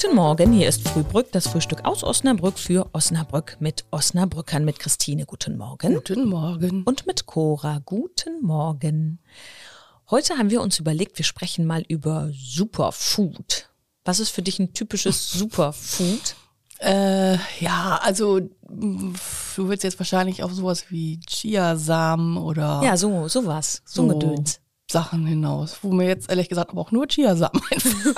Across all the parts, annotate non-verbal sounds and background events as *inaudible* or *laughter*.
Guten Morgen, hier ist Frühbrück, das Frühstück aus Osnabrück für Osnabrück mit Osnabrückern, mit Christine. Guten Morgen. Guten Morgen. Und mit Cora. Guten Morgen. Heute haben wir uns überlegt, wir sprechen mal über Superfood. Was ist für dich ein typisches *laughs* Superfood? Äh, ja, also du willst jetzt wahrscheinlich auf sowas wie Chiasamen oder Ja, so, sowas. So, so Gedöns. Sachen hinaus, wo mir jetzt ehrlich gesagt aber auch nur Chiasamen *laughs* einfallen.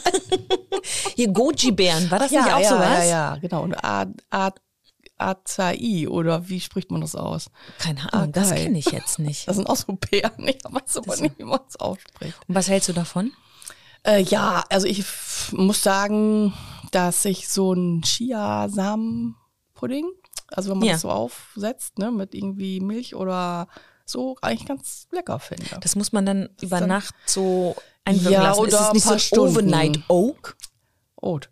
Hier Goji-Bären, war das nicht auch ja, sowas? ja, ja, genau. Und A, A, Acai oder wie spricht man das aus? Keine Ahnung, das Acai. kenne ich jetzt nicht. *laughs* Das sind auch so Beeren, ich weiß aber nicht, wie man es ausspricht. Und was hältst du davon? Äh, ja, also ich muss sagen, dass ich so ein Chiasamen-Pudding, also wenn man Ja. das so aufsetzt, ne, mit irgendwie Milch oder so, eigentlich ganz lecker finde. Das muss man dann über dann- Nacht so einwirken Ja, lassen. oder ist es ein nicht so paar ein Stunden. Overnight Oak? Oat.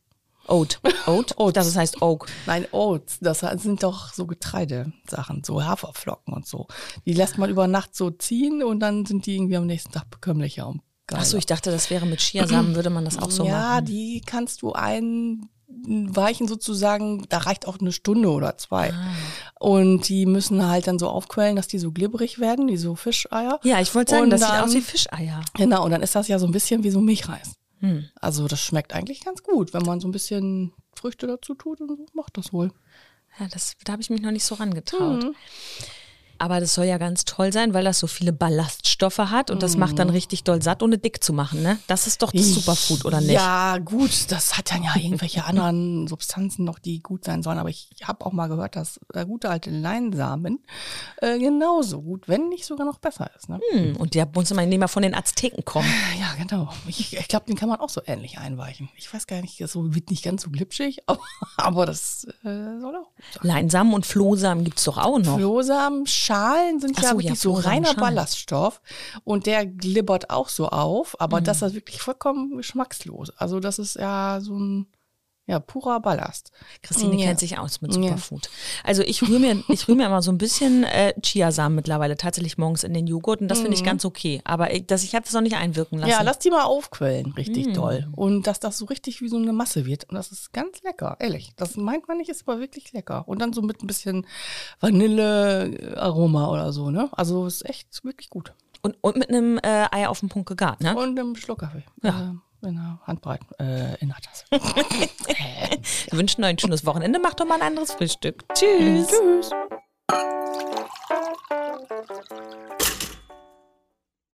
Oat. *laughs* Oat? Oats. Das heißt Oak. Nein, Oats, das sind doch so Getreidesachen, so Haferflocken und so. Die lässt man über Nacht so ziehen und dann sind die irgendwie am nächsten Tag bekömmlicher und geiler. Achso, ich dachte, das wäre mit Chiasamen, würde man das auch so ja, machen. die kannst du einweichen sozusagen, da reicht auch eine Stunde oder zwei. Ah. Und die müssen halt dann so aufquellen, dass die so glibberig werden, wie so Fischeier. Ja, ich wollte sagen, Und das sieht dann- aus wie Fischeier. Genau, und dann ist das ja so ein bisschen wie so Milchreis. Hm. Also das schmeckt eigentlich ganz gut, wenn man so ein bisschen Früchte dazu tut und so macht das wohl. Ja, das, da habe ich mich noch nicht so rangetraut. Mhm. Aber das soll ja ganz toll sein, weil das so viele Ballaststoffe hat und das macht Mhm. dann richtig doll satt, ohne dick zu machen, ne? Das ist doch das Superfood, oder nicht? Ja, gut, das hat dann ja irgendwelche anderen Substanzen noch, die gut sein sollen. Aber ich habe auch mal gehört, dass äh, gute alte Leinsamen äh, genauso gut, wenn nicht sogar noch besser ist. Ne? Hm, und der muss immer nicht mal von den Azteken kommen. Ja, genau. Ich, ich glaube, den kann man auch so ähnlich einweichen. Ich weiß gar nicht, das so wird nicht ganz so glitschig, *laughs* aber, aber das äh, soll auch. Leinsamen und Flohsamen gibt's doch auch noch. Flohsamen, Schalen sind Ach ja so, wirklich ja, so reiner Schalen. Ballaststoff und der glibbert auch so auf, aber Mhm. das ist wirklich vollkommen geschmackslos. Also das ist ja so ein ja, purer Ballast. Christine Ja. kennt sich aus mit Ja. Superfood. Also ich rühre mir, ich rühre mir immer so ein bisschen äh, Chiasamen mittlerweile tatsächlich morgens in den Joghurt und das finde ich ganz okay. Aber ich, das, ich habe das noch nicht einwirken lassen. Mhm. Ja, lass die mal aufquellen, richtig Mm. doll. Und dass das so richtig wie so eine Masse wird. Und das ist ganz lecker, ehrlich. Das meint man nicht, ist aber wirklich lecker. Und dann so mit ein bisschen Vanille-Aroma oder so, ne? Also ist echt wirklich gut. und, und mit einem äh, Eier auf den Punkt gegart, ne? Und einem Schluck Kaffee. Ja. In der Handbreit, äh, in der Tasse. *laughs* Wir wünschen euch ein schönes Wochenende. Macht doch mal ein anderes Frühstück. Tschüss. Tschüss.